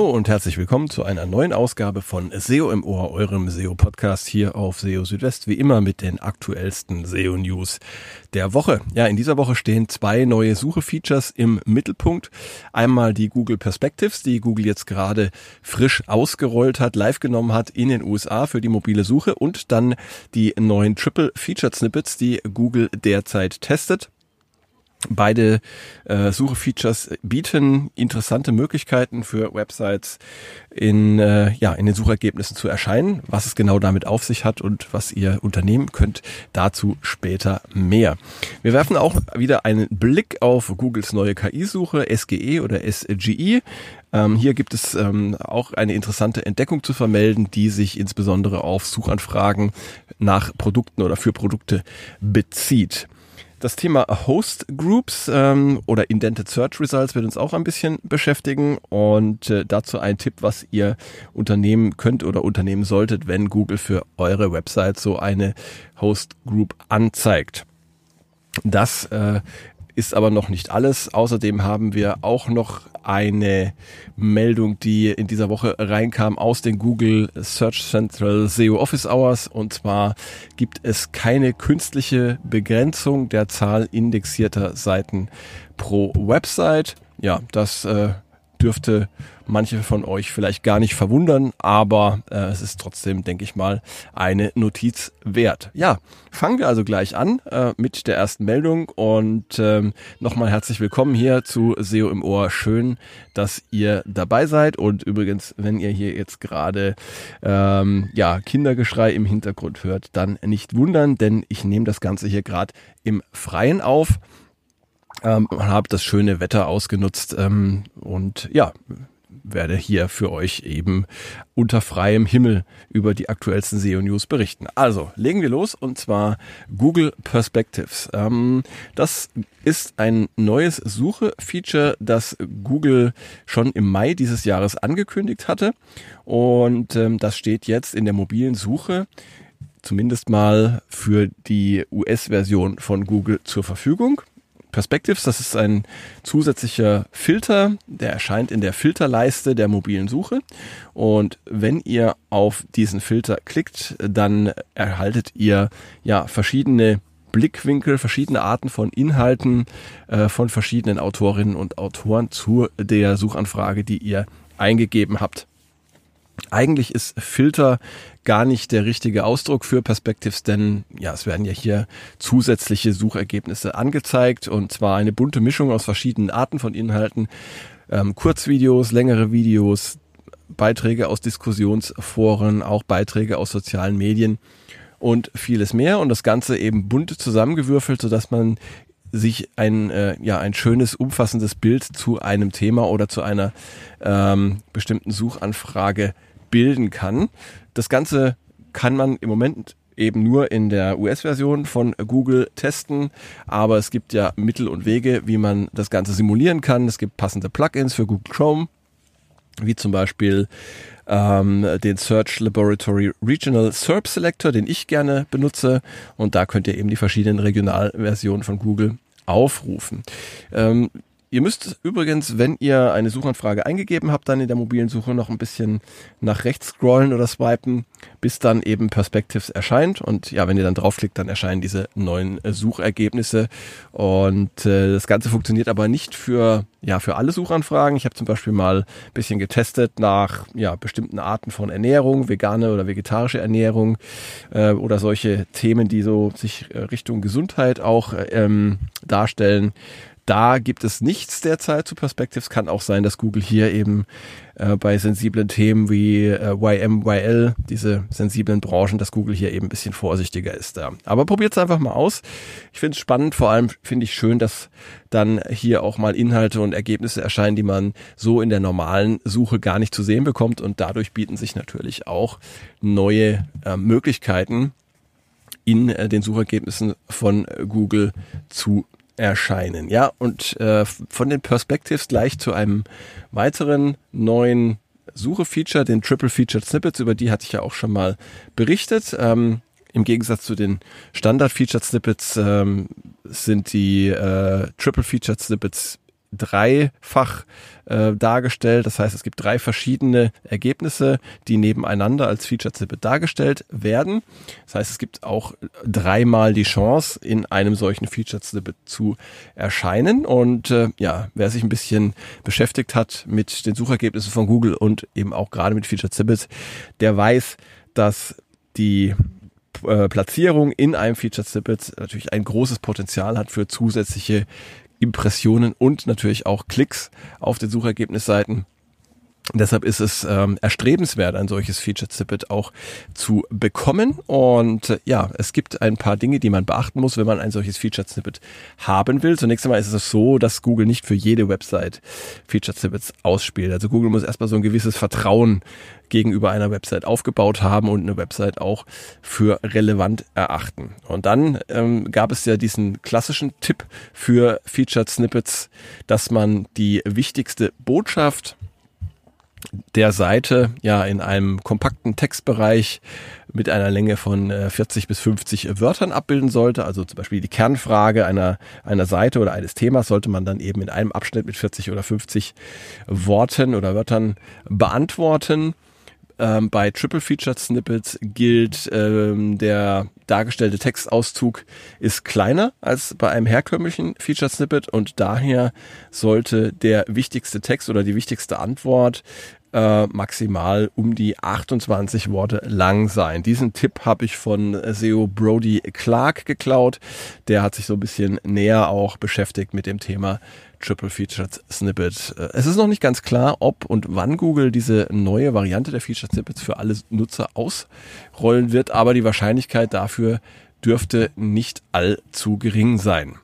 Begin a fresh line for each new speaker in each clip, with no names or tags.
Hallo und herzlich willkommen zu einer neuen Ausgabe von SEO im Ohr, eurem SEO-Podcast hier auf SEO Südwest, wie immer mit den aktuellsten SEO-News der Woche. Ja, in dieser Woche stehen zwei neue Suche-Features im Mittelpunkt. Einmal die Google Perspectives, die Google jetzt gerade frisch ausgerollt hat, live genommen hat in den USA für die mobile Suche und dann die neuen Triple Featured Snippets, die Google derzeit testet. Beide äh, Suche-Features bieten interessante Möglichkeiten für Websites in, äh, ja, in den Suchergebnissen zu erscheinen. Was es genau damit auf sich hat und was ihr unternehmen könnt, dazu später mehr. Wir werfen auch wieder einen Blick auf Googles neue KI-Suche, SGE oder SGE. Ähm, hier gibt es ähm, auch eine interessante Entdeckung zu vermelden, die sich insbesondere auf Suchanfragen nach Produkten oder für Produkte bezieht. Das Thema Host Groups ähm, oder Indented Search Results wird uns auch ein bisschen beschäftigen und äh, dazu ein Tipp, was ihr unternehmen könnt oder unternehmen solltet, wenn Google für eure Website so eine Host Group anzeigt. Das äh, ist aber noch nicht alles. Außerdem haben wir auch noch eine Meldung, die in dieser Woche reinkam aus den Google Search Central SEO Office Hours. Und zwar gibt es keine künstliche Begrenzung der Zahl indexierter Seiten pro Website. Ja, das äh, dürfte manche von euch vielleicht gar nicht verwundern, aber äh, es ist trotzdem, denke ich mal, eine Notiz wert. Ja, fangen wir also gleich an äh, mit der ersten Meldung und ähm, nochmal herzlich willkommen hier zu SEO im Ohr. Schön, dass ihr dabei seid und übrigens, wenn ihr hier jetzt gerade ähm, ja Kindergeschrei im Hintergrund hört, dann nicht wundern, denn ich nehme das Ganze hier gerade im Freien auf ähm, habe das schöne Wetter ausgenutzt ähm, und ja, werde hier für euch eben unter freiem Himmel über die aktuellsten SEO-News berichten. Also, legen wir los und zwar Google Perspectives. Ähm, das ist ein neues Suche-Feature, das Google schon im Mai dieses Jahres angekündigt hatte und ähm, das steht jetzt in der mobilen Suche zumindest mal für die US-Version von Google zur Verfügung. Perspectives. Das ist ein zusätzlicher Filter, der erscheint in der Filterleiste der mobilen Suche. Und wenn ihr auf diesen Filter klickt, dann erhaltet ihr ja verschiedene Blickwinkel, verschiedene Arten von Inhalten äh, von verschiedenen Autorinnen und Autoren zu der Suchanfrage, die ihr eingegeben habt. Eigentlich ist Filter gar nicht der richtige Ausdruck für Perspectives, denn ja, es werden ja hier zusätzliche Suchergebnisse angezeigt und zwar eine bunte Mischung aus verschiedenen Arten von Inhalten, ähm, Kurzvideos, längere Videos, Beiträge aus Diskussionsforen, auch Beiträge aus sozialen Medien und vieles mehr und das Ganze eben bunt zusammengewürfelt, sodass man sich ein, äh, ja, ein schönes, umfassendes Bild zu einem Thema oder zu einer ähm, bestimmten Suchanfrage bilden kann. Das Ganze kann man im Moment eben nur in der US-Version von Google testen, aber es gibt ja Mittel und Wege, wie man das Ganze simulieren kann. Es gibt passende Plugins für Google Chrome, wie zum Beispiel ähm, den Search Laboratory Regional SERP Selector, den ich gerne benutze. Und da könnt ihr eben die verschiedenen Regionalversionen von Google aufrufen. Ähm, Ihr müsst übrigens, wenn ihr eine Suchanfrage eingegeben habt, dann in der mobilen Suche noch ein bisschen nach rechts scrollen oder swipen, bis dann eben Perspectives erscheint. Und ja, wenn ihr dann draufklickt, dann erscheinen diese neuen äh, Suchergebnisse. Und äh, das Ganze funktioniert aber nicht für, ja, für alle Suchanfragen. Ich habe zum Beispiel mal ein bisschen getestet nach ja, bestimmten Arten von Ernährung, vegane oder vegetarische Ernährung äh, oder solche Themen, die so sich äh, Richtung Gesundheit auch äh, ähm, darstellen. Da gibt es nichts derzeit zu Perspectives. Kann auch sein, dass Google hier eben äh, bei sensiblen Themen wie äh, YMYL, diese sensiblen Branchen, dass Google hier eben ein bisschen vorsichtiger ist da. Aber probiert es einfach mal aus. Ich finde es spannend, vor allem finde ich schön, dass dann hier auch mal Inhalte und Ergebnisse erscheinen, die man so in der normalen Suche gar nicht zu sehen bekommt. Und dadurch bieten sich natürlich auch neue äh, Möglichkeiten in äh, den Suchergebnissen von Google zu erscheinen. Ja, und äh, von den Perspectives gleich zu einem weiteren neuen Suche-Feature, den Triple Featured Snippets, über die hatte ich ja auch schon mal berichtet. Ähm, Im Gegensatz zu den Standard Featured Snippets ähm, sind die äh, Triple Featured Snippets dreifach äh, dargestellt. Das heißt, es gibt drei verschiedene Ergebnisse, die nebeneinander als Featured Snippet dargestellt werden. Das heißt, es gibt auch dreimal die Chance, in einem solchen Featured Snippet zu erscheinen. Und äh, ja, wer sich ein bisschen beschäftigt hat mit den Suchergebnissen von Google und eben auch gerade mit Featured Snippets, der weiß, dass die äh, Platzierung in einem Featured Snippet natürlich ein großes Potenzial hat für zusätzliche Impressionen und natürlich auch Klicks auf den Suchergebnisseiten. Deshalb ist es ähm, erstrebenswert, ein solches Featured Snippet auch zu bekommen. Und äh, ja, es gibt ein paar Dinge, die man beachten muss, wenn man ein solches Featured Snippet haben will. Zunächst einmal ist es so, dass Google nicht für jede Website Featured Snippets ausspielt. Also Google muss erstmal so ein gewisses Vertrauen gegenüber einer Website aufgebaut haben und eine Website auch für relevant erachten. Und dann ähm, gab es ja diesen klassischen Tipp für Featured Snippets, dass man die wichtigste Botschaft der Seite ja in einem kompakten Textbereich mit einer Länge von 40 äh, bis 50 Wörtern abbilden sollte. Also zum Beispiel die Kernfrage einer, einer Seite oder eines Themas sollte man dann eben in einem Abschnitt mit 40 oder 50 Worten oder Wörtern beantworten. Ähm, bei Triple Featured Snippets gilt, ähm, der dargestellte Textauszug ist kleiner als bei einem herkömmlichen Featured Snippet und daher sollte der wichtigste Text oder die wichtigste Antwort äh, maximal um die 28 Worte lang sein. Diesen Tipp habe ich von SEO Brody Clark geklaut. Der hat sich so ein bisschen näher auch beschäftigt mit dem Thema Triple Featured Snippet. Äh, es ist noch nicht ganz klar, ob und wann Google diese neue Variante der Featured Snippets für alle Nutzer ausrollen wird, aber die Wahrscheinlichkeit dafür dürfte nicht allzu gering sein.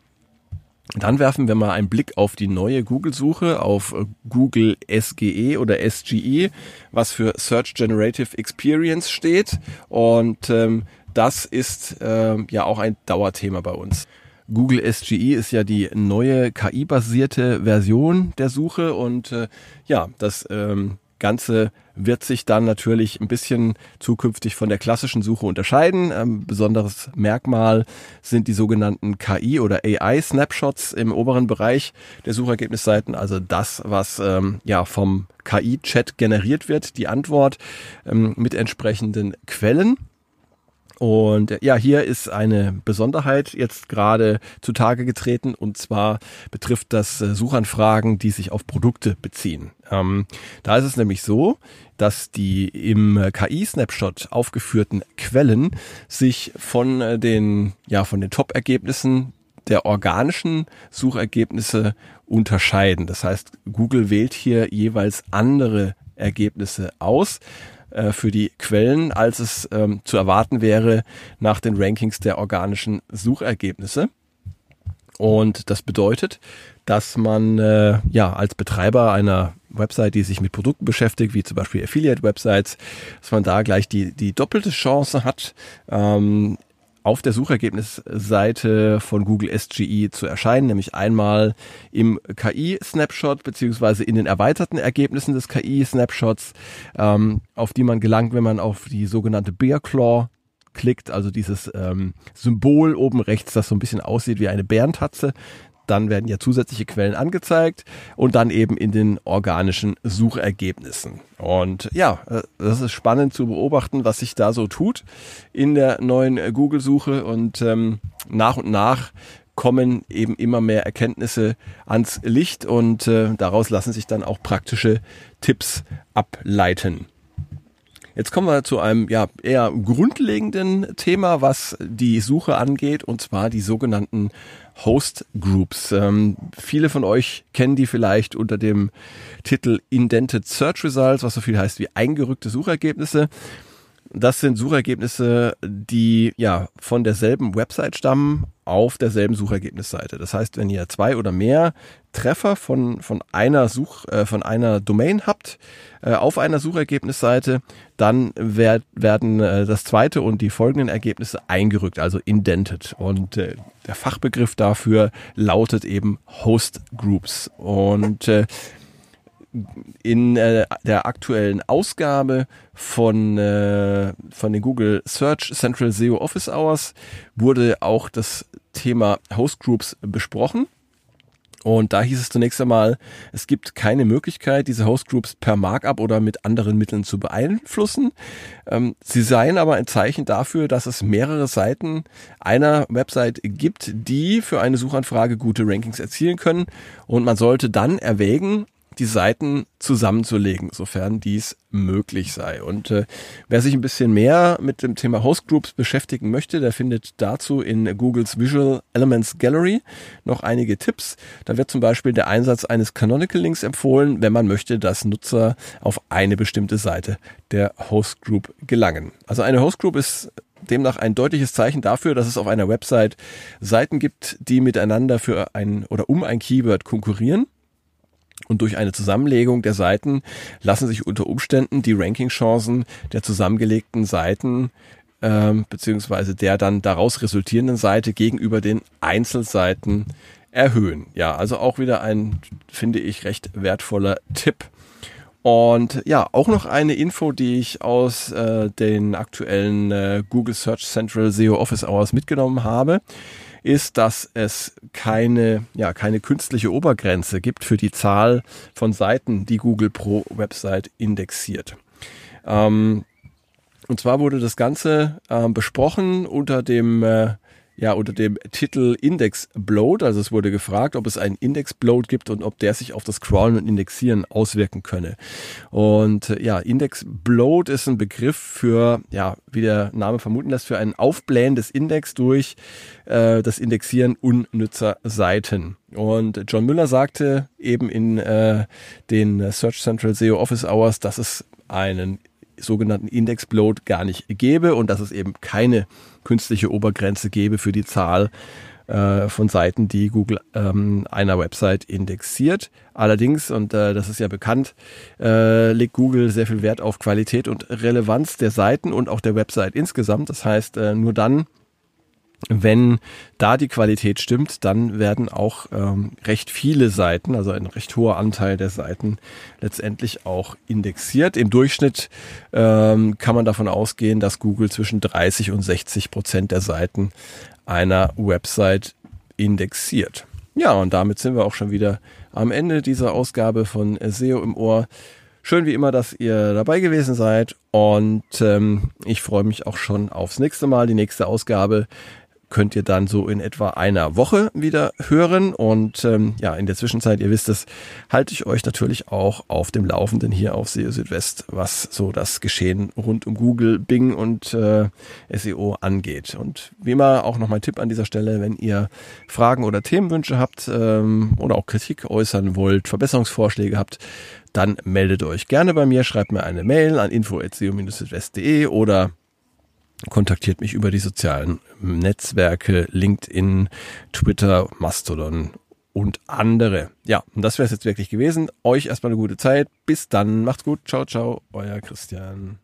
Dann werfen wir mal einen Blick auf die neue Google-Suche, auf Google SGE oder SGE, was für Search Generative Experience steht. Und ähm, das ist äh, ja auch ein Dauerthema bei uns. Google SGE ist ja die neue KI-basierte Version der Suche und äh, ja, das ähm, Ganze wird sich dann natürlich ein bisschen zukünftig von der klassischen Suche unterscheiden. Ähm, besonderes Merkmal sind die sogenannten KI oder AI Snapshots im oberen Bereich der Suchergebnisseiten, also das, was ähm, ja vom KI-Chat generiert wird, die Antwort ähm, mit entsprechenden Quellen. Und ja, hier ist eine Besonderheit jetzt gerade zutage getreten und zwar betrifft das äh, Suchanfragen, die sich auf Produkte beziehen. Ähm, da ist es nämlich so, dass die im KI-Snapshot aufgeführten Quellen sich von äh, den, ja, von den Top-Ergebnissen der organischen Suchergebnisse unterscheiden. Das heißt, Google wählt hier jeweils andere Ergebnisse aus. Äh, für die Quellen, als es ähm, zu erwarten wäre nach den Rankings der organischen Suchergebnisse. Und das bedeutet, dass man äh, ja als Betreiber einer Website, die sich mit Produkten beschäftigt, wie zum Beispiel Affiliate-Websites, dass man da gleich die, die doppelte Chance hat, ähm, auf der Suchergebnisseite von Google SGE zu erscheinen, nämlich einmal im KI-Snapshot beziehungsweise in den erweiterten Ergebnissen des KI-Snapshots, ähm, auf die man gelangt, wenn man auf die sogenannte Bear Claw klickt, also dieses ähm, Symbol oben rechts, das so ein bisschen aussieht wie eine Bärentatze dann werden ja zusätzliche Quellen angezeigt und dann eben in den organischen Suchergebnissen. Und ja, äh, das ist spannend zu beobachten, was sich da so tut in der neuen Google-Suche und ähm, nach und nach kommen eben immer mehr Erkenntnisse ans Licht und äh, daraus lassen sich dann auch praktische Tipps ableiten. Jetzt kommen wir zu einem ja eher grundlegenden Thema, was die Suche angeht, und zwar die sogenannten Host Groups. Ähm, viele von euch kennen die vielleicht unter dem Titel Indented Search Results, was so viel heißt wie eingerückte Suchergebnisse. Das sind Suchergebnisse, die ja von derselben Website stammen auf derselben Suchergebnisseite. Das heißt, wenn ihr zwei oder mehr Treffer von, von einer Such, äh, von einer Domain habt äh, auf einer Suchergebnisseite, dann werd, werden äh, das zweite und die folgenden Ergebnisse eingerückt, also indented. Und äh, der Fachbegriff dafür lautet eben Host Groups. Und äh, in äh, der aktuellen Ausgabe von, äh, von den Google Search Central SEO Office Hours wurde auch das Thema Host Groups besprochen. Und da hieß es zunächst einmal, es gibt keine Möglichkeit, diese Hostgroups per Markup oder mit anderen Mitteln zu beeinflussen. Ähm, sie seien aber ein Zeichen dafür, dass es mehrere Seiten einer Website gibt, die für eine Suchanfrage gute Rankings erzielen können. Und man sollte dann erwägen, die Seiten zusammenzulegen, sofern dies möglich sei. Und äh, wer sich ein bisschen mehr mit dem Thema Hostgroups beschäftigen möchte, der findet dazu in Googles Visual Elements Gallery noch einige Tipps. Da wird zum Beispiel der Einsatz eines Canonical Links empfohlen, wenn man möchte, dass Nutzer auf eine bestimmte Seite der Hostgroup gelangen. Also eine Hostgroup ist demnach ein deutliches Zeichen dafür, dass es auf einer Website Seiten gibt, die miteinander für ein oder um ein Keyword konkurrieren. Und durch eine Zusammenlegung der Seiten lassen sich unter Umständen die Rankingchancen der zusammengelegten Seiten ähm, beziehungsweise der dann daraus resultierenden Seite gegenüber den Einzelseiten erhöhen. Ja, also auch wieder ein, finde ich, recht wertvoller Tipp. Und ja, auch noch eine Info, die ich aus äh, den aktuellen äh, Google Search Central SEO Office Hours mitgenommen habe ist, dass es keine, ja, keine künstliche Obergrenze gibt für die Zahl von Seiten, die Google pro Website indexiert. Ähm, und zwar wurde das Ganze äh, besprochen unter dem äh, ja unter dem Titel Index Bloat. Also es wurde gefragt, ob es einen Index Bloat gibt und ob der sich auf das Crawlen und Indexieren auswirken könne. Und äh, ja, Index Bloat ist ein Begriff für, ja, wie der Name vermuten lässt, für ein Aufblähen des Index durch äh, das Indexieren unnützer Seiten. Und John Müller sagte eben in äh, den Search Central SEO Office Hours, dass es einen sogenannten Index Bloat gar nicht gäbe und dass es eben keine künstliche Obergrenze gebe für die Zahl äh, von Seiten, die Google ähm, einer Website indexiert. Allerdings, und äh, das ist ja bekannt, äh, legt Google sehr viel Wert auf Qualität und Relevanz der Seiten und auch der Website insgesamt. Das heißt, äh, nur dann wenn da die Qualität stimmt, dann werden auch ähm, recht viele Seiten, also ein recht hoher Anteil der Seiten letztendlich auch indexiert. Im Durchschnitt ähm, kann man davon ausgehen, dass Google zwischen 30 und 60 Prozent der Seiten einer Website indexiert. Ja, und damit sind wir auch schon wieder am Ende dieser Ausgabe von SEO im Ohr. Schön wie immer, dass ihr dabei gewesen seid und ähm, ich freue mich auch schon aufs nächste Mal, die nächste Ausgabe könnt ihr dann so in etwa einer Woche wieder hören. Und ähm, ja, in der Zwischenzeit, ihr wisst es, halte ich euch natürlich auch auf dem Laufenden hier auf SEO Südwest, was so das Geschehen rund um Google, Bing und äh, SEO angeht. Und wie immer auch noch mein Tipp an dieser Stelle, wenn ihr Fragen oder Themenwünsche habt ähm, oder auch Kritik äußern wollt, Verbesserungsvorschläge habt, dann meldet euch gerne bei mir, schreibt mir eine Mail an info.seo-südwest.de oder kontaktiert mich über die sozialen Netzwerke, LinkedIn, Twitter, Mastodon und andere. Ja, und das wäre es jetzt wirklich gewesen. Euch erstmal eine gute Zeit. Bis dann. Macht's gut. Ciao, ciao. Euer Christian.